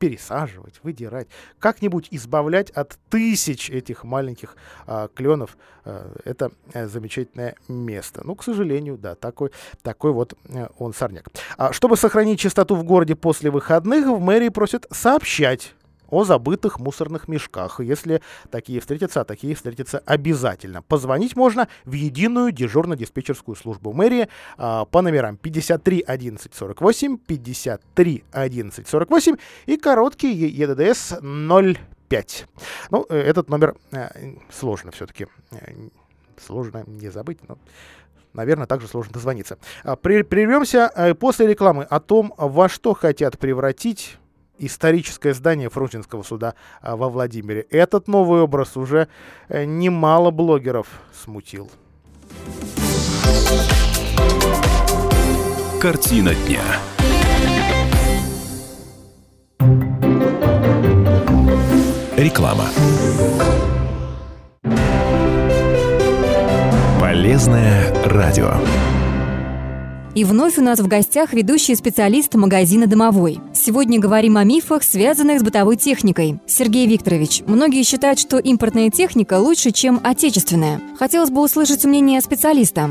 пересаживать, выдирать, как-нибудь избавлять от тысяч этих маленьких а, кленов. А, это а, замечательное место. Ну, к сожалению, да, такой, такой вот а, он сорняк. А, чтобы сохранить чистоту в городе после выходных, в мэрии просят сообщать о забытых мусорных мешках. Если такие встретятся, а такие встретятся обязательно. Позвонить можно в единую дежурно-диспетчерскую службу мэрии а, по номерам 53 11 48, 53 11 48 и короткий ЕДДС 05. Ну, э, этот номер э, сложно все-таки. Э, сложно не забыть, но наверное, также сложно дозвониться. А, прервемся э, после рекламы о том, во что хотят превратить историческое здание Фрунзенского суда а, во Владимире. Этот новый образ уже э, немало блогеров смутил. Картина дня. Реклама. Полезное радио. И вновь у нас в гостях ведущий специалист магазина «Домовой». Сегодня говорим о мифах, связанных с бытовой техникой. Сергей Викторович, многие считают, что импортная техника лучше, чем отечественная. Хотелось бы услышать мнение специалиста.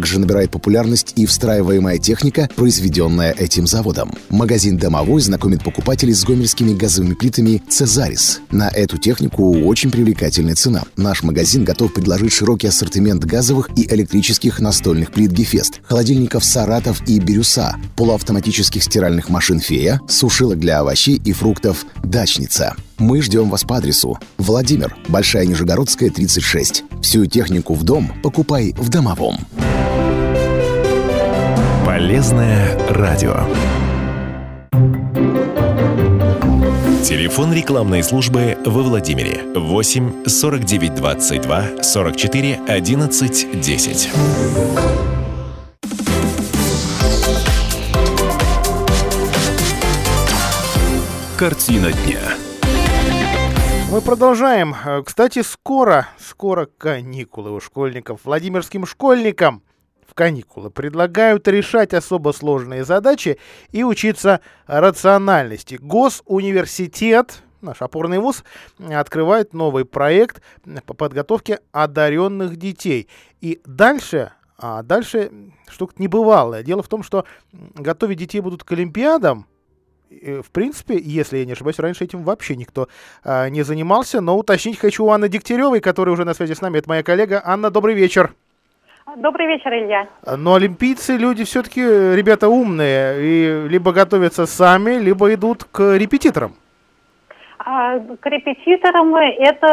Также набирает популярность и встраиваемая техника, произведенная этим заводом. Магазин «Домовой» знакомит покупателей с гомельскими газовыми плитами «Цезарис». На эту технику очень привлекательная цена. Наш магазин готов предложить широкий ассортимент газовых и электрических настольных плит «Гефест», холодильников «Саратов» и «Бирюса», полуавтоматических стиральных машин «Фея», сушилок для овощей и фруктов «Дачница». Мы ждем вас по адресу Владимир, Большая Нижегородская, 36. Всю технику в дом покупай в Домовом. Полезное радио. Телефон рекламной службы во Владимире 8 49 22 44 11 10. Картина дня. Мы продолжаем. Кстати, скоро, скоро каникулы у школьников. Владимирским школьникам каникулы предлагают решать особо сложные задачи и учиться рациональности. Госуниверситет, наш опорный вуз, открывает новый проект по подготовке одаренных детей. И дальше а дальше штука небывалая. Дело в том, что готовить детей будут к Олимпиадам. В принципе, если я не ошибаюсь, раньше этим вообще никто а, не занимался. Но уточнить хочу у Анны Дегтяревой, которая уже на связи с нами. Это моя коллега. Анна, добрый вечер. Добрый вечер, Илья. Но олимпийцы люди все-таки ребята умные и либо готовятся сами, либо идут к репетиторам. А, к репетиторам это,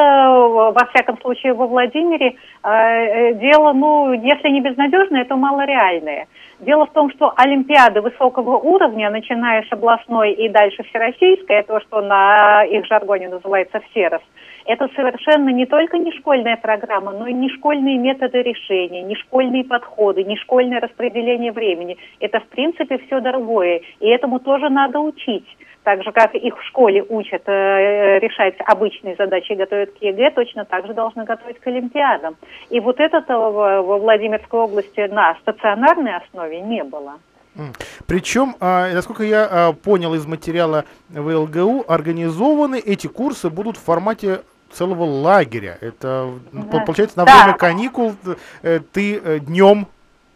во всяком случае, во Владимире э, дело, ну, если не безнадежное, то малореальное. Дело в том, что олимпиады высокого уровня, начиная с областной и дальше всероссийской, то, что на их жаргоне называется «всерос», это совершенно не только не школьная программа, но и не школьные методы решения, не школьные подходы, не школьное распределение времени. Это, в принципе, все другое. И этому тоже надо учить. Так же, как их в школе учат э, решать обычные задачи готовят к ЕГЭ, точно так же должны готовить к Олимпиадам. И вот этого во Владимирской области на стационарной основе не было. Причем, а, насколько я а, понял из материала ВлГУ, организованы эти курсы будут в формате целого лагеря. Это да. получается на да. время каникул э, ты э, днем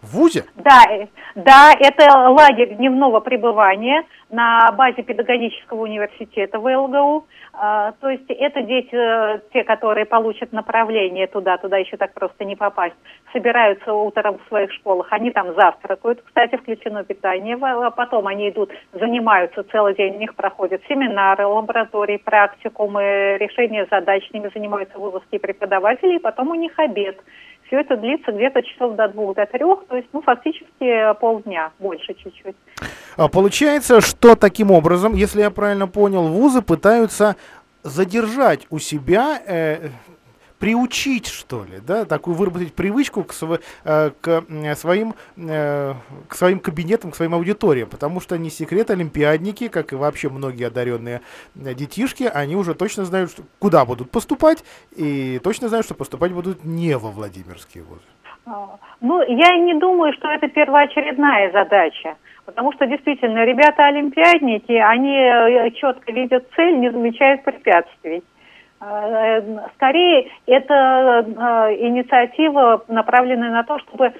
в ВУЗе? Да, э, да, это лагерь дневного пребывания на базе педагогического университета ВЛГУ. А, то есть это дети, э, те, которые получат направление туда, туда еще так просто не попасть, собираются утром в своих школах, они там завтракают, кстати, включено питание, а потом они идут, занимаются целый день, у них проходят семинары, лаборатории, практикумы, решение задач, ними занимаются вузовские преподаватели, и потом у них обед. Все это длится где-то часов до двух, до трех, то есть, ну, фактически полдня, больше чуть-чуть. А получается, что таким образом, если я правильно понял, вузы пытаются задержать у себя э, приучить, что ли, да, такую выработать привычку к, св э, к, своим, э, к своим кабинетам, к своим аудиториям, потому что не секрет, олимпиадники, как и вообще многие одаренные э, детишки, они уже точно знают, что, куда будут поступать, и точно знают, что поступать будут не во Владимирские вузы. А, ну, я не думаю, что это первоочередная задача. Потому что действительно ребята-олимпиадники, они четко видят цель, не замечают препятствий. Э, скорее, это э, инициатива, направленная на то, чтобы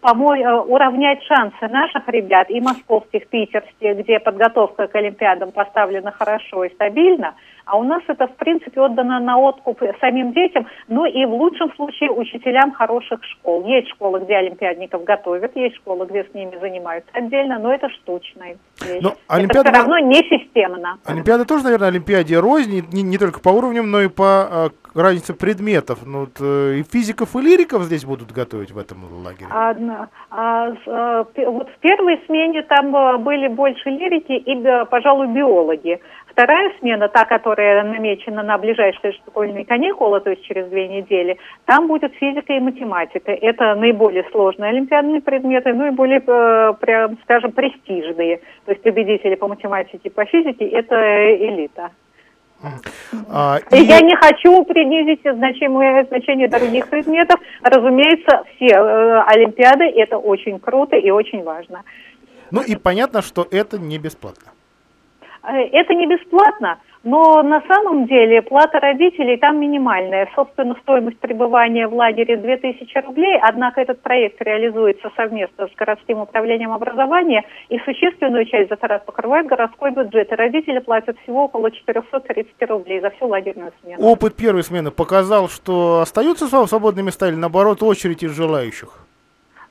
помочь э, уравнять шансы наших ребят и московских, питерских, где подготовка к Олимпиадам поставлена хорошо и стабильно, а у нас это, в принципе, отдано на откуп самим детям, ну и в лучшем случае учителям хороших школ. Есть школы, где олимпиадников готовят, есть школы, где с ними занимаются отдельно, но это штучная вещь. Но Олимпиада... Это все равно не системно. Олимпиада тоже, наверное, Олимпиаде рознь, не, не только по уровням, но и по разнице предметов. Ну, вот, э, и физиков, и лириков здесь будут готовить в этом лагере. А, а, а, вот в первой смене там э, были больше лирики и, э, пожалуй, биологи. Вторая смена, та, которая намечена на ближайшие школьные каникулы, то есть через две недели, там будет физика и математика. Это наиболее сложные олимпиадные предметы, ну и более, прям, скажем, престижные. То есть победители по математике и по физике – это элита. А, и... Я не хочу принизить значимое значение других предметов. Разумеется, все э, Олимпиады – это очень круто и очень важно. Ну и понятно, что это не бесплатно. Э, это не бесплатно, но на самом деле плата родителей там минимальная. Собственно, стоимость пребывания в лагере 2000 рублей, однако этот проект реализуется совместно с городским управлением образования, и существенную часть затрат покрывает городской бюджет. И родители платят всего около 430 рублей за всю лагерную смену. Опыт первой смены показал, что остаются свободные места или наоборот очередь из желающих?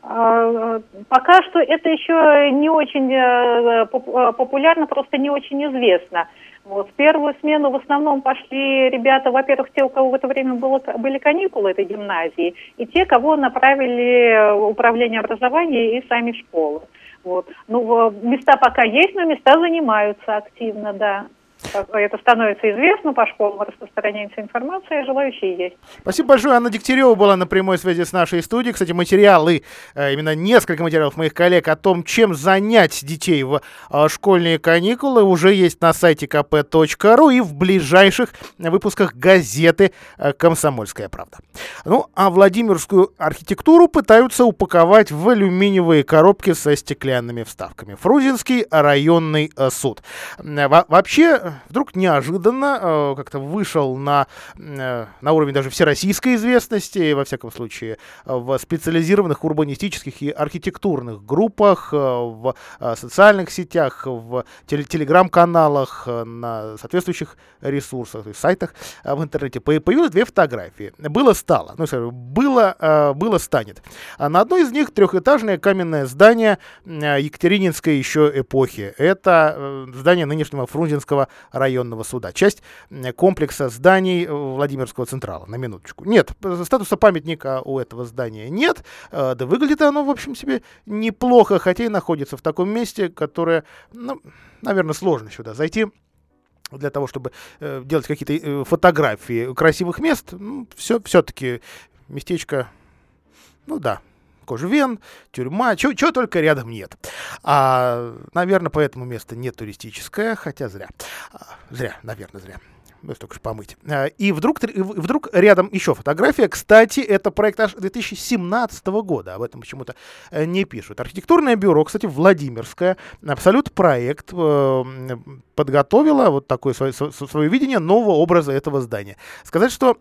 А, пока что это еще не очень э, э, популярно, просто не очень известно. Вот. В первую смену в основном пошли ребята, во-первых, те, у кого в это время было, были каникулы этой гимназии, и те, кого направили управление образования и сами школы. Вот. Ну, места пока есть, но места занимаются активно, да это становится известно по школам, распространяется информация, желающие есть. Спасибо большое. Анна Дегтярева была на прямой связи с нашей студией. Кстати, материалы, э, именно несколько материалов моих коллег о том, чем занять детей в э, школьные каникулы, уже есть на сайте kp.ru и в ближайших выпусках газеты э, «Комсомольская правда». Ну, а Владимирскую архитектуру пытаются упаковать в алюминиевые коробки со стеклянными вставками. Фрузинский районный суд. Во вообще, вдруг неожиданно э, как-то вышел на, э, на уровень даже всероссийской известности, во всяком случае, в специализированных урбанистических и архитектурных группах, э, в социальных сетях, в телеграм-каналах, на соответствующих ресурсах, то есть сайтах в интернете появилось две фотографии. Было стало, ну, было, было станет. А на одной из них трехэтажное каменное здание Екатерининской еще эпохи. Это здание нынешнего Фрунзенского районного суда. Часть комплекса зданий э, Владимирского Централа, на минуточку. Нет, статуса памятника у этого здания нет, э, да выглядит оно, в общем себе, неплохо, хотя и находится в таком месте, которое, ну, наверное, сложно сюда зайти для того, чтобы э, делать какие-то фотографии красивых мест, ну, все, все-таки местечко, ну да, Кожвен, тюрьма, чего только рядом нет. А, наверное, поэтому место не туристическое, хотя зря. А, зря, наверное, зря. ну, только же помыть. А, и вдруг, вдруг рядом еще фотография. Кстати, это проект аж 2017 года. Об этом почему-то э, не пишут. Архитектурное бюро, кстати, Владимирское, Абсолют проект э, подготовило вот такое свое, свое видение нового образа этого здания. Сказать, что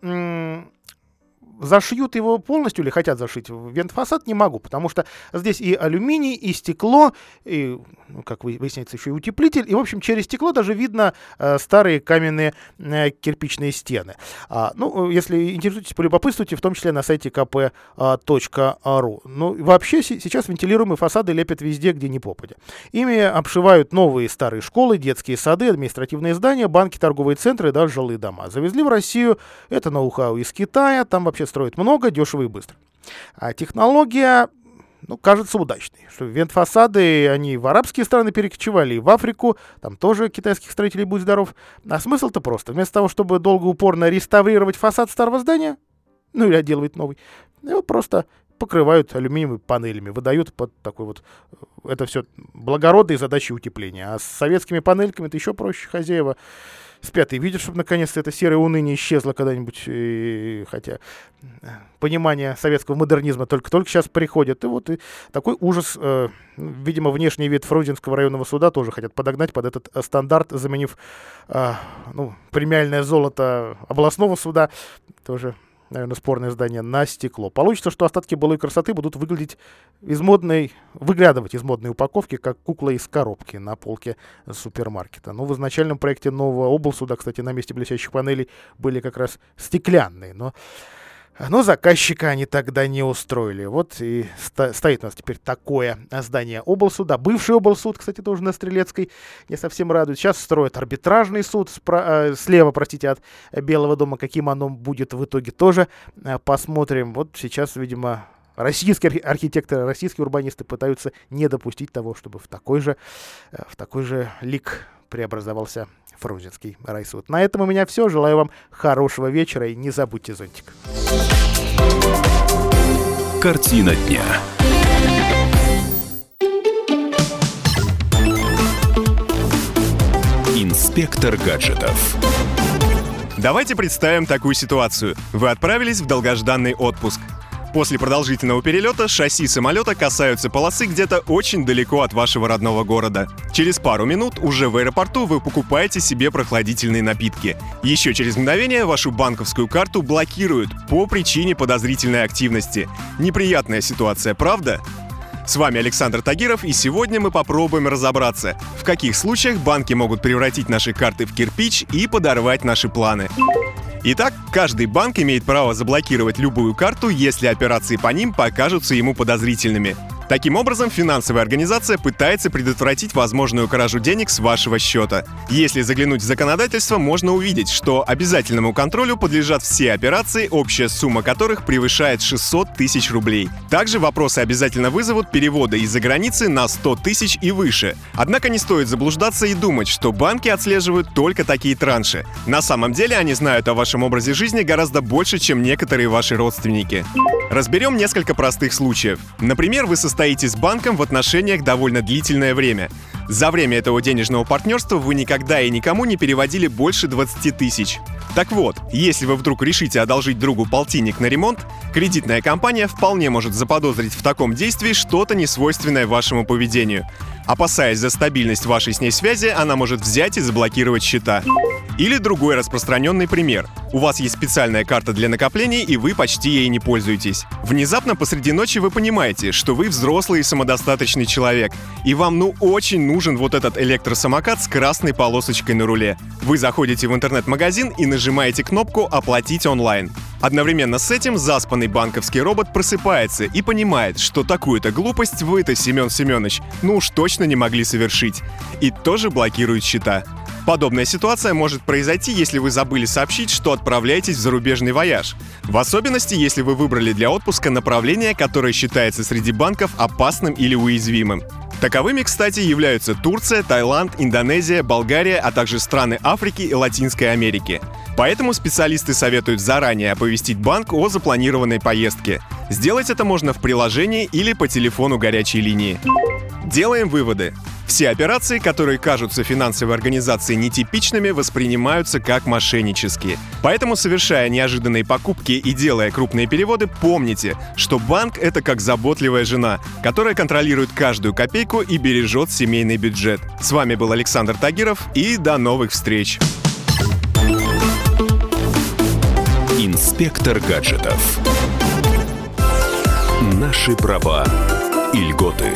зашьют его полностью или хотят зашить вентфасад, не могу, потому что здесь и алюминий, и стекло, и, ну, как выясняется, еще и утеплитель, и, в общем, через стекло даже видно э, старые каменные э, кирпичные стены. А, ну, если интересуетесь, полюбопытствуйте, в том числе на сайте kp.ru. А, ну, вообще сейчас вентилируемые фасады лепят везде, где не попадя. Ими обшивают новые старые школы, детские сады, административные здания, банки, торговые центры и даже жилые дома. Завезли в Россию это ноу-хау из Китая, там вообще строят много, дешево и быстро. А технология ну, кажется удачной. Что вент-фасады, они в арабские страны перекочевали, и в Африку, там тоже китайских строителей будет здоров. А смысл-то просто. Вместо того, чтобы долго упорно реставрировать фасад старого здания, ну или отделывать новый, его просто покрывают алюминиевыми панелями, выдают под такой вот, это все благородные задачи утепления. А с советскими панельками это еще проще хозяева спят и видят, чтобы наконец-то это серое уныние исчезло когда-нибудь, хотя э, понимание советского модернизма только-только сейчас приходит. И вот и такой ужас, э, видимо, внешний вид Фрунзенского районного суда тоже хотят подогнать под этот э, стандарт, заменив э, ну, премиальное золото областного суда, тоже наверное, спорное здание, на стекло. Получится, что остатки былой красоты будут выглядеть из модной, выглядывать из модной упаковки, как кукла из коробки на полке супермаркета. Но в изначальном проекте нового облсуда, кстати, на месте блестящих панелей были как раз стеклянные. Но но заказчика они тогда не устроили. Вот и стоит у нас теперь такое здание облсуда. Бывший облсуд, кстати, тоже на Стрелецкой, не совсем радует. Сейчас строят арбитражный суд спра- э, слева, простите, от Белого дома. Каким оно будет в итоге тоже э, посмотрим. Вот сейчас, видимо, российские архитекторы, российские урбанисты пытаются не допустить того, чтобы в такой же, э, в такой же лик преобразовался Фрунзенский райсуд. На этом у меня все. Желаю вам хорошего вечера и не забудьте зонтик. Картина дня. Инспектор гаджетов. Давайте представим такую ситуацию. Вы отправились в долгожданный отпуск – После продолжительного перелета шасси самолета касаются полосы где-то очень далеко от вашего родного города. Через пару минут уже в аэропорту вы покупаете себе прохладительные напитки. Еще через мгновение вашу банковскую карту блокируют по причине подозрительной активности. Неприятная ситуация, правда? С вами Александр Тагиров, и сегодня мы попробуем разобраться, в каких случаях банки могут превратить наши карты в кирпич и подорвать наши планы. Итак, каждый банк имеет право заблокировать любую карту, если операции по ним покажутся ему подозрительными. Таким образом, финансовая организация пытается предотвратить возможную кражу денег с вашего счета. Если заглянуть в законодательство, можно увидеть, что обязательному контролю подлежат все операции, общая сумма которых превышает 600 тысяч рублей. Также вопросы обязательно вызовут переводы из-за границы на 100 тысяч и выше. Однако не стоит заблуждаться и думать, что банки отслеживают только такие транши. На самом деле они знают о вашем образе жизни гораздо больше, чем некоторые ваши родственники. Разберем несколько простых случаев. Например, вы состоите с банком в отношениях довольно длительное время. За время этого денежного партнерства вы никогда и никому не переводили больше 20 тысяч. Так вот, если вы вдруг решите одолжить другу полтинник на ремонт, кредитная компания вполне может заподозрить в таком действии что-то несвойственное вашему поведению. Опасаясь за стабильность вашей с ней связи, она может взять и заблокировать счета. Или другой распространенный пример. У вас есть специальная карта для накоплений, и вы почти ей не пользуетесь. Внезапно посреди ночи вы понимаете, что вы взрослый и самодостаточный человек, и вам ну очень нужен вот этот электросамокат с красной полосочкой на руле. Вы заходите в интернет-магазин и нажимаете кнопку «Оплатить онлайн». Одновременно с этим заспанный банковский робот просыпается и понимает, что такую-то глупость вы-то, Семен Семенович, ну уж точно не могли совершить. И тоже блокирует счета. Подобная ситуация может произойти, если вы забыли сообщить, что отправляетесь в зарубежный вояж. В особенности, если вы выбрали для отпуска направление, которое считается среди банков опасным или уязвимым. Таковыми, кстати, являются Турция, Таиланд, Индонезия, Болгария, а также страны Африки и Латинской Америки. Поэтому специалисты советуют заранее оповестить банк о запланированной поездке. Сделать это можно в приложении или по телефону горячей линии. Делаем выводы. Все операции, которые кажутся финансовой организации нетипичными, воспринимаются как мошеннические. Поэтому, совершая неожиданные покупки и делая крупные переводы, помните, что банк — это как заботливая жена, которая контролирует каждую копейку и бережет семейный бюджет. С вами был Александр Тагиров и до новых встреч! Инспектор гаджетов. Наши права и льготы.